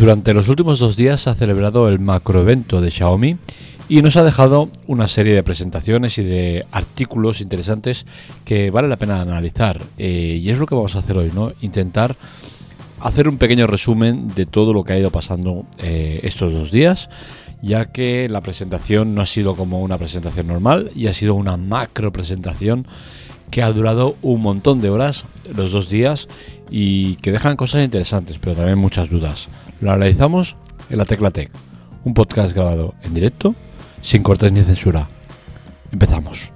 Durante los últimos dos días se ha celebrado el macroevento de Xiaomi y nos ha dejado una serie de presentaciones y de artículos interesantes que vale la pena analizar. Eh, y es lo que vamos a hacer hoy, ¿no? Intentar hacer un pequeño resumen de todo lo que ha ido pasando eh, estos dos días, ya que la presentación no ha sido como una presentación normal y ha sido una macro presentación que ha durado un montón de horas los dos días y que dejan cosas interesantes, pero también muchas dudas. Lo analizamos en la Tecla Tech, un podcast grabado en directo, sin cortes ni censura. Empezamos.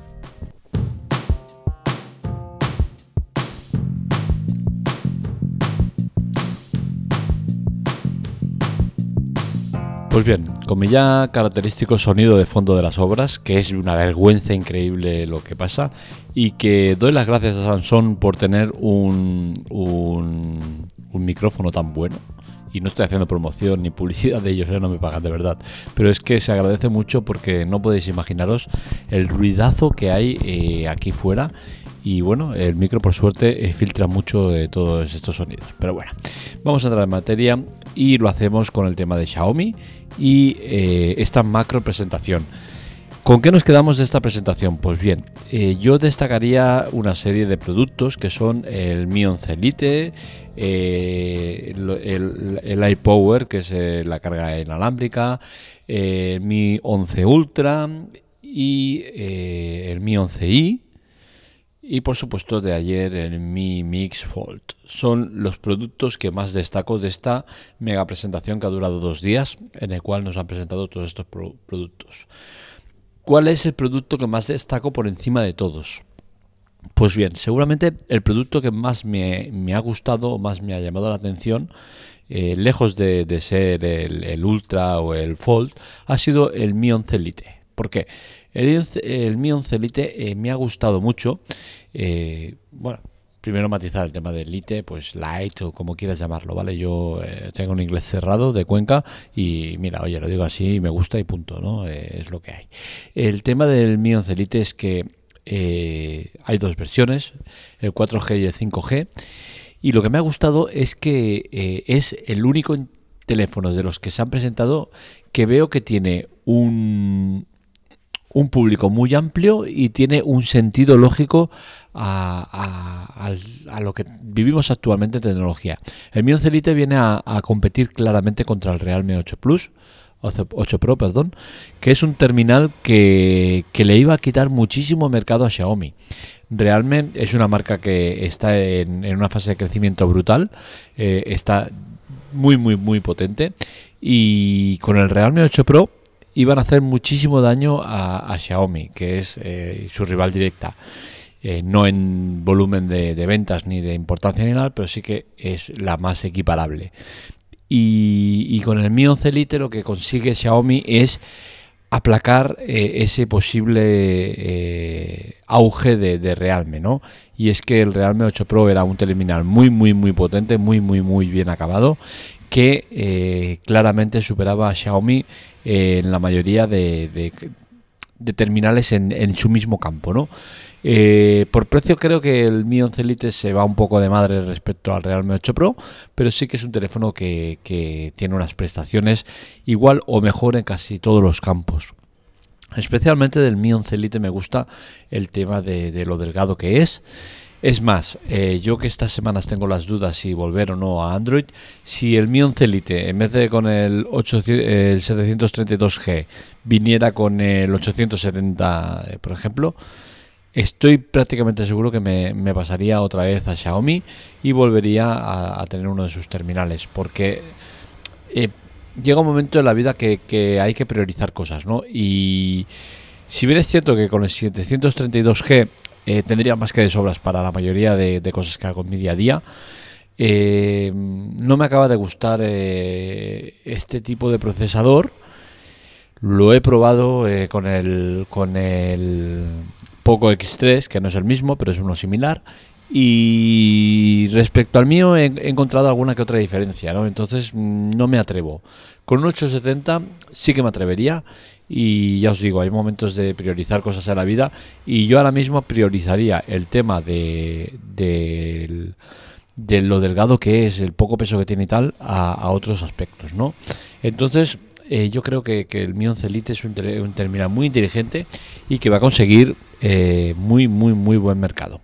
Pues bien, con ya característico sonido de fondo de las obras, que es una vergüenza increíble lo que pasa, y que doy las gracias a Samsung por tener un, un, micrófono tan bueno. Y no estoy haciendo promoción ni publicidad de ellos, ¿eh? no me pagan de verdad. Pero es que se agradece mucho porque no podéis imaginaros el ruidazo que hay eh, aquí fuera y bueno, el micro por suerte eh, filtra mucho de todos estos sonidos. Pero bueno, vamos a entrar en materia y lo hacemos con el tema de Xiaomi y eh, esta macro presentación. ¿Con qué nos quedamos de esta presentación? Pues bien, eh, yo destacaría una serie de productos que son el Mi 11 Elite, eh, el, el, iPower, que es la carga inalámbrica, el Mi 11 Ultra y el Mi 11i, y por supuesto de ayer el Mi Mix Fold. Son los productos que más destaco de esta mega presentación que ha durado dos días, en el cual nos han presentado todos estos productos. ¿Cuál es el producto que más destaco por encima de todos? Pues bien, seguramente el producto que más me, ha gustado o más me ha llamado la atención, eh, lejos de, ser el, Ultra o el Fold, ha sido el Mi 11 Lite. ¿Por qué? El, el Mi 11 Lite eh, me ha gustado mucho. Eh, bueno, primero matizar el tema del Lite, pues Light o como quieras llamarlo, ¿vale? Yo eh, tengo un inglés cerrado de Cuenca y mira, oye, lo digo así, me gusta y punto, ¿no? es lo que hay. El tema del Mi 11 Lite es que hay dos versiones, el 4G y el 5G. Y lo que me ha gustado es que es el único teléfono de los que se han presentado que veo que tiene un, un público muy amplio y tiene un sentido lógico a, lo que vivimos actualmente en tecnología. El Mi 11 Lite viene a, competir claramente contra el Realme 8 Plus. 8 Pro, perdón, que es un terminal que, le iba a quitar muchísimo mercado a Xiaomi. Realme es una marca que está en, una fase de crecimiento brutal, eh, está muy, muy, muy potente. Y con el Realme 8 Pro iban a hacer muchísimo daño a, Xiaomi, que es eh, su rival directa. Eh, no en volumen de, ventas ni de importancia ni nada, pero sí que es la más equiparable. Y, con el Mi 11 Lite lo que consigue Xiaomi es aplacar eh, ese posible auge de, de, Realme, ¿no? Y es que el Realme 8 Pro era un terminal muy, muy, muy potente, muy, muy, muy bien acabado, que claramente superaba a Xiaomi en la mayoría de, terminales en, su mismo campo. ¿no? Eh, por precio creo que el Mi 11 Lite se va un poco de madre respecto al Realme 8 Pro, pero sí que es un teléfono que, tiene unas prestaciones igual o mejor en casi todos los campos. Especialmente del Mi 11 Lite me gusta el tema de lo delgado que es. Es más, eh, yo que estas semanas tengo las dudas si volver o no a Android, si el Mi 11 Lite en vez de con el, 732G viniera con el 870, eh, por ejemplo, estoy prácticamente seguro que me, pasaría otra vez a Xiaomi y volvería a, tener uno de sus terminales, porque eh, llega un momento en la vida que, que hay que priorizar cosas, ¿no? Y si bien es cierto que con el 732G eh, tendría más que de sobras para la mayoría de, cosas que hago en mi día a día. Eh, no me acaba de gustar eh, este tipo de procesador. Lo he probado con el con el Poco X3, que no es el mismo, pero es uno similar. Y respecto al mío he, encontrado alguna que otra diferencia, ¿no? Entonces mm, no me atrevo. Con un 870 sí que me atrevería y ya os digo, hay momentos de priorizar cosas en la vida y yo ahora mismo priorizaría el tema de, de lo delgado que es, el poco peso que tiene y tal, a, otros aspectos, ¿no? Entonces, eh, yo creo que, el Mi 11 Lite es un, terminal muy inteligente y que va a conseguir eh, muy, muy, muy buen mercado.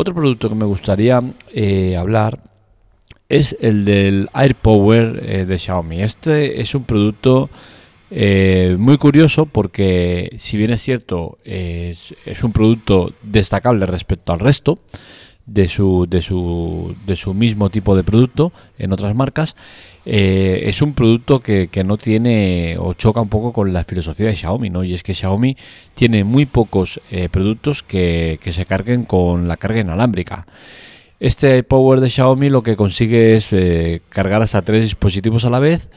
Otro producto que me gustaría eh, hablar es el del AirPower de Xiaomi. Este es un producto muy curioso porque si bien es cierto es, un producto destacable respecto al resto, de su, de su, de su mismo tipo de producto en otras marcas, eh, es un producto que, no tiene o choca un poco con la filosofía de Xiaomi, ¿no? Y es que Xiaomi tiene muy pocos eh, productos que, que, se carguen con la carga inalámbrica. Este Power de Xiaomi lo que consigue es eh, cargar hasta tres dispositivos a la vez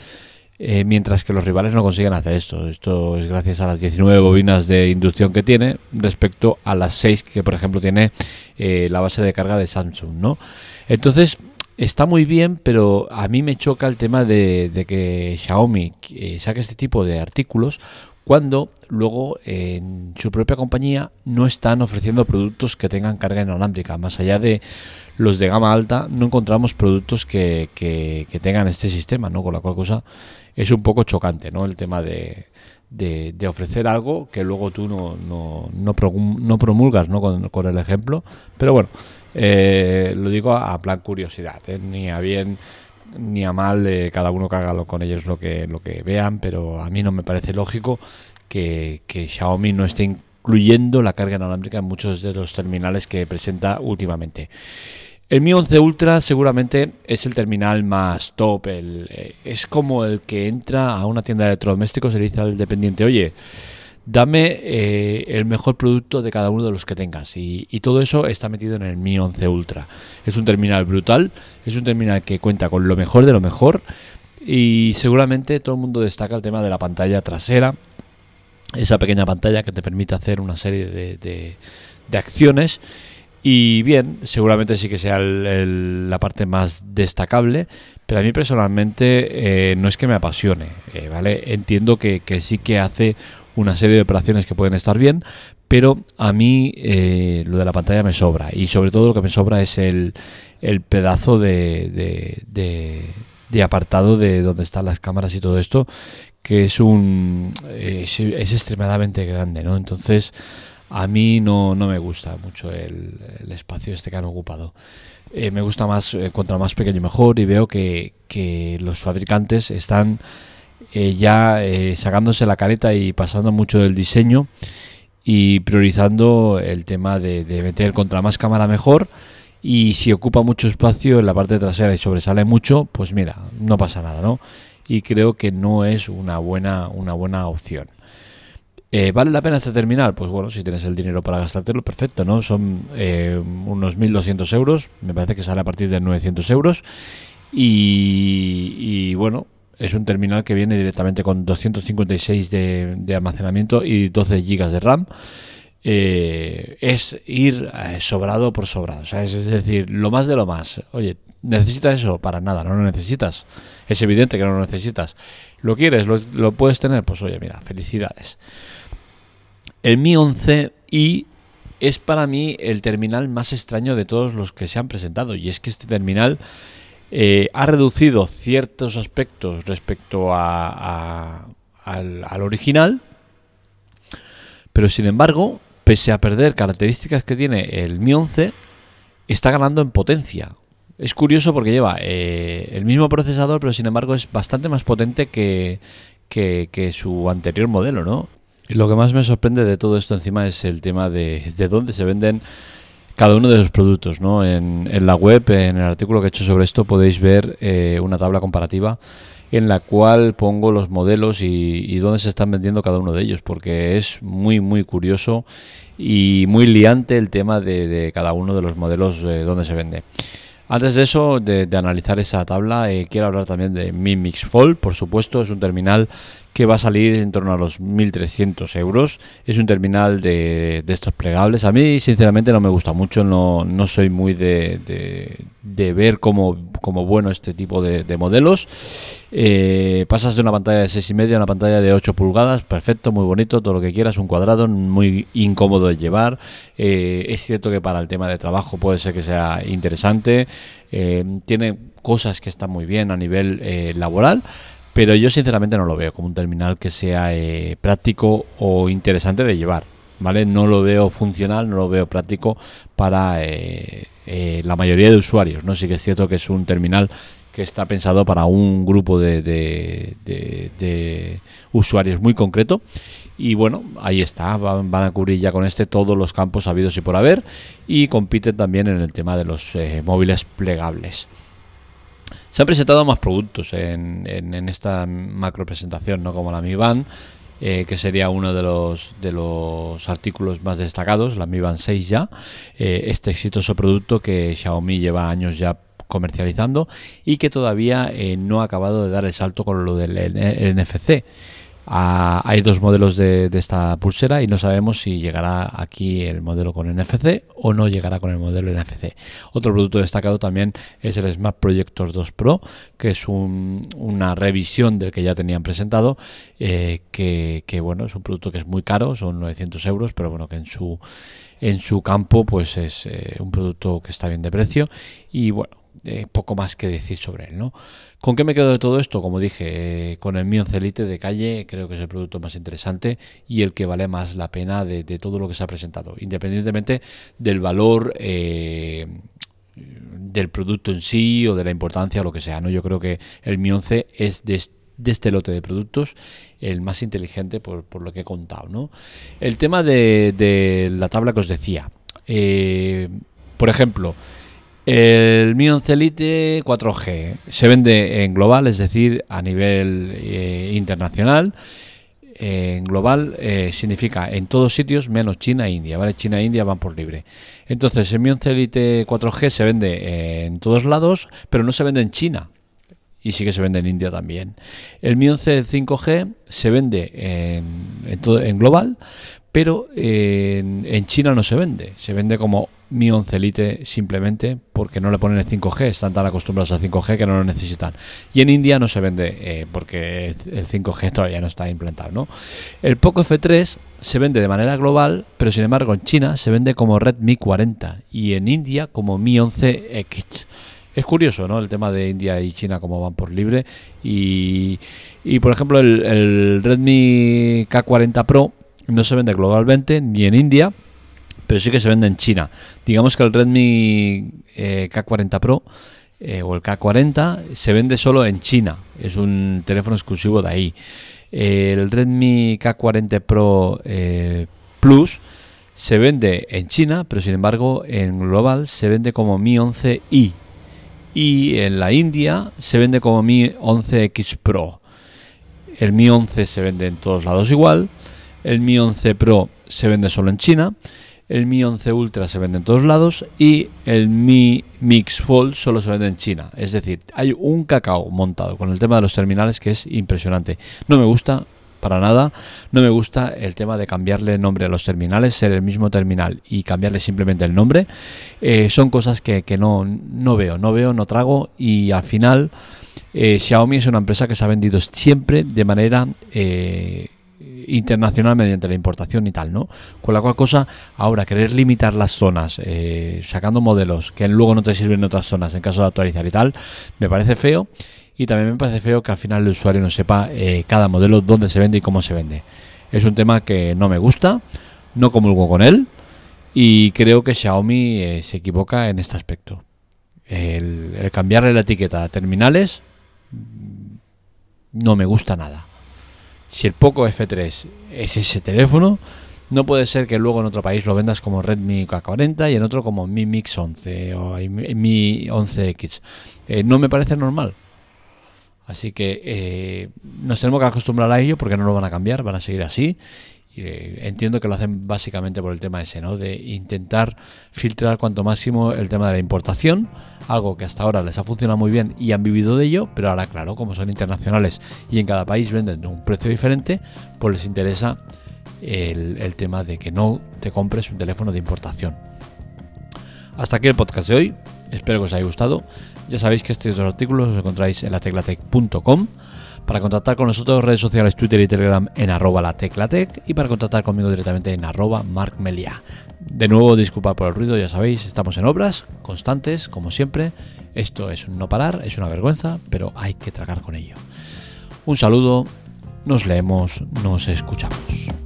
eh, mientras que los rivales no consiguen hacer esto. Esto es gracias a las 19 bobinas de inducción que tiene respecto a las 6 que, por ejemplo, tiene eh, la base de carga de Samsung, ¿no? Entonces, está muy bien, pero a mí me choca el tema de, que Xiaomi saque este tipo de artículos cuando luego en su propia compañía no están ofreciendo productos que tengan carga inalámbrica. Más allá de los de gama alta, no encontramos productos que, que, tengan este sistema, ¿no? Con la cual cosa es un poco chocante, ¿no? El tema de, de, ofrecer algo que luego tú no, no, no, promulgas ¿no? Con, el ejemplo. Pero bueno, eh, lo digo a, plan curiosidad, ¿eh? ni a bien ni a mal, cada uno que haga con ellos lo que, lo que vean, pero a mí no me parece lógico que, que Xiaomi no esté incluyendo la carga inalámbrica en muchos de los terminales que presenta últimamente. El Mi 11 Ultra seguramente es el terminal más top, eh, es como el que entra a una tienda de electrodomésticos y le dice al dependiente, oye, dame eh, el mejor producto de cada uno de los que tengas. Y, todo eso está metido en el Mi 11 Ultra. Es un terminal brutal, es un terminal que cuenta con lo mejor de lo mejor y seguramente todo el mundo destaca el tema de la pantalla trasera, esa pequeña pantalla que te permite hacer una serie de, de acciones y bien, seguramente sí que sea la parte más destacable, pero a mí personalmente eh, no es que me apasione, eh, ¿vale? Entiendo que, sí que hace una serie de operaciones que pueden estar bien, pero a mí eh, lo de la pantalla me sobra y sobre todo lo que me sobra es el, el pedazo de, de, apartado de donde están las cámaras y todo esto, que es un es, extremadamente grande, ¿no? Entonces a mí no, no me gusta mucho el, espacio este que han ocupado. Eh, me gusta más, eh, contra más pequeño mejor, y veo que, los fabricantes están eh, ya sacándose la careta y pasando mucho del diseño y priorizando el tema de, de, meter contra más cámara mejor. Y si ocupa mucho espacio en la parte trasera y sobresale mucho, pues mira, no pasa nada, ¿no? Y creo que no es una buena, una buena opción. Eh, ¿Vale la pena este terminal? Pues bueno, si tienes el dinero para gastártelo, perfecto, ¿no? Son eh, unos 1.200 euros, me parece que sale a partir de 900 euros. Y, bueno, es un terminal que viene directamente con 256 de, de almacenamiento y 12 GB de RAM. Eh, es ir sobrado por sobrado, es decir, lo más de lo más. Oye, ¿necesitas eso? Para nada, no lo necesitas. Es evidente que no lo necesitas. ¿Lo quieres? ¿Lo, lo puedes tener? Pues oye, mira, felicidades. El Mi 11 i es para mí el terminal más extraño de todos los que se han presentado. Y es que este terminal eh, ha reducido ciertos aspectos respecto a, al, al, original. Pero sin embargo, pese a perder características que tiene el Mi 11, está ganando en potencia. Es curioso porque lleva eh, el mismo procesador, pero sin embargo es bastante más potente que, que, que su anterior modelo, ¿no? Lo que más me sorprende de todo esto encima es el tema de, de dónde se venden cada uno de esos productos. ¿no? En, la web, en el artículo que he hecho sobre esto, podéis ver eh, una tabla comparativa en la cual pongo los modelos y, dónde se están vendiendo cada uno de ellos, porque es muy, muy curioso y muy liante el tema de, cada uno de los modelos eh, donde se vende. Antes de eso, de, analizar esa tabla, eh, quiero hablar también de Mi Mix Fold, por supuesto, es un terminal que va a salir en torno a los 1.300 euros. Es un terminal de, estos plegables. A mí, sinceramente, no me gusta mucho. No, no soy muy de, de, ver como, como, bueno este tipo de, modelos. Eh, pasas de una pantalla de 6,5 a una pantalla de 8 pulgadas. Perfecto, muy bonito, todo lo que quieras. Un cuadrado, muy incómodo de llevar. Eh, es cierto que para el tema de trabajo puede ser que sea interesante. Eh, tiene cosas que están muy bien a nivel laboral pero yo sinceramente no lo veo como un terminal que sea eh, práctico o interesante de llevar. ¿Vale? No lo veo funcional, no lo veo práctico para eh, eh, la mayoría de usuarios. ¿no? Sí que es cierto que es un terminal que está pensado para un grupo de, de, usuarios muy concreto. Y bueno, ahí está, van, a cubrir ya con este todos los campos habidos y por haber. Y compiten también en el tema de los móviles plegables. Se han presentado más productos en, esta macro presentación, ¿no? como la Mi Band, eh, que sería uno de los, de los artículos más destacados, la Mi Band 6 ya, eh, este exitoso producto que Xiaomi lleva años ya comercializando y que todavía eh, no ha acabado de dar el salto con lo del NFC hay dos modelos de, esta pulsera y no sabemos si llegará aquí el modelo con NFC o no llegará con el modelo NFC. Otro producto destacado también es el Smart Projector 2 Pro, que es una revisión del que ya tenían presentado, eh, que, bueno, es un producto que es muy caro, son 900 euros, pero bueno, que en su en su campo pues es eh, un producto que está bien de precio y bueno eh, poco más que decir sobre él, ¿no? ¿Con qué me quedo de todo esto? Como dije, eh, con el Mi 11 Elite de calle creo que es el producto más interesante y el que vale más la pena de, todo lo que se ha presentado, independientemente del valor eh, del producto en sí o de la importancia o lo que sea, ¿no? Yo creo que el Mi 11 es de este lote de productos el más inteligente por, lo que he contado, ¿no? El tema de la tabla que os decía, por ejemplo, el Mi 11 Elite 4G se vende en global, es decir, a nivel eh, internacional. En global eh, significa en todos sitios menos China e India, ¿vale? China e India van por libre. Entonces, el Mi 11 Elite 4G se vende en todos lados, pero no se vende en China. Y sí que se vende en India también. El Mi 11 5G se vende en, en, en global, pero en, en China no se vende. Se vende como mi 11 Lite simplemente porque no le ponen el 5G, están tan acostumbrados al 5G que no lo necesitan. Y en India no se vende eh, porque el 5G todavía no está implantado. ¿no? El Poco F3 se vende de manera global, pero sin embargo en China se vende como Redmi 40 y en India como Mi 11X. Es curioso, ¿no? El tema de India y China como van por libre. Y, y por ejemplo, el Redmi K40 Pro no se vende globalmente ni en India pero sí que se vende en China. Digamos que el Redmi eh, K40 Pro eh, o el K40 se vende solo en China, es un teléfono exclusivo de ahí. el Redmi K40 Pro eh, Plus se vende en China, pero sin embargo en global se vende como Mi 11i. Y en la India se vende como Mi 11X Pro. El Mi 11 se vende en todos lados igual. El Mi 11 Pro se vende solo en China el Mi 11 Ultra se vende en todos lados y el Mi Mix Fold solo se vende en China. Es decir, hay un cacao montado con el tema de los terminales que es impresionante. No me gusta para nada. No me gusta el tema de cambiarle nombre a los terminales, ser el mismo terminal y cambiarle simplemente el nombre. Eh, son cosas que, no, no, veo, no veo, no trago y al final eh, Xiaomi es una empresa que se ha vendido siempre de manera... Eh, internacional mediante la importación y tal, ¿no? Con la cual cosa, ahora querer limitar las zonas, eh, sacando modelos que luego no te sirven en otras zonas en caso de actualizar y tal, me parece feo. Y también me parece feo que al final el usuario no sepa eh, cada modelo dónde se vende y cómo se vende. Es un tema que no me gusta, no comulgo con él y creo que Xiaomi eh, se equivoca en este aspecto. El, el cambiarle la etiqueta a terminales no me gusta nada si el Poco F3 es ese teléfono, no puede ser que luego en otro país lo vendas como Redmi K40 y en otro como Mi Mix 11 o Mi 11X. Eh, no me parece normal. Así que eh, nos tenemos que acostumbrar a ello porque no lo van a cambiar, van a seguir así. Y entiendo que lo hacen básicamente por el tema ese, ¿no? De intentar filtrar cuanto máximo el tema de la importación, algo que hasta ahora les ha funcionado muy bien y han vivido de ello, pero ahora, claro, como son internacionales y en cada país venden a un precio diferente, pues les interesa el, el tema de que no te compres un teléfono de importación. Hasta aquí el podcast de hoy. Espero que os haya gustado. Ya sabéis que estos dos artículos los encontráis en lateclatec.com. Para contactar con nosotros, redes sociales, Twitter y Telegram en arroba lateclatec y para contactar conmigo directamente en arroba markmelia. De nuevo, disculpad por el ruido, ya sabéis, estamos en obras constantes, como siempre. Esto es un no parar, es una vergüenza, pero hay que tragar con ello. Un saludo, nos leemos, nos escuchamos.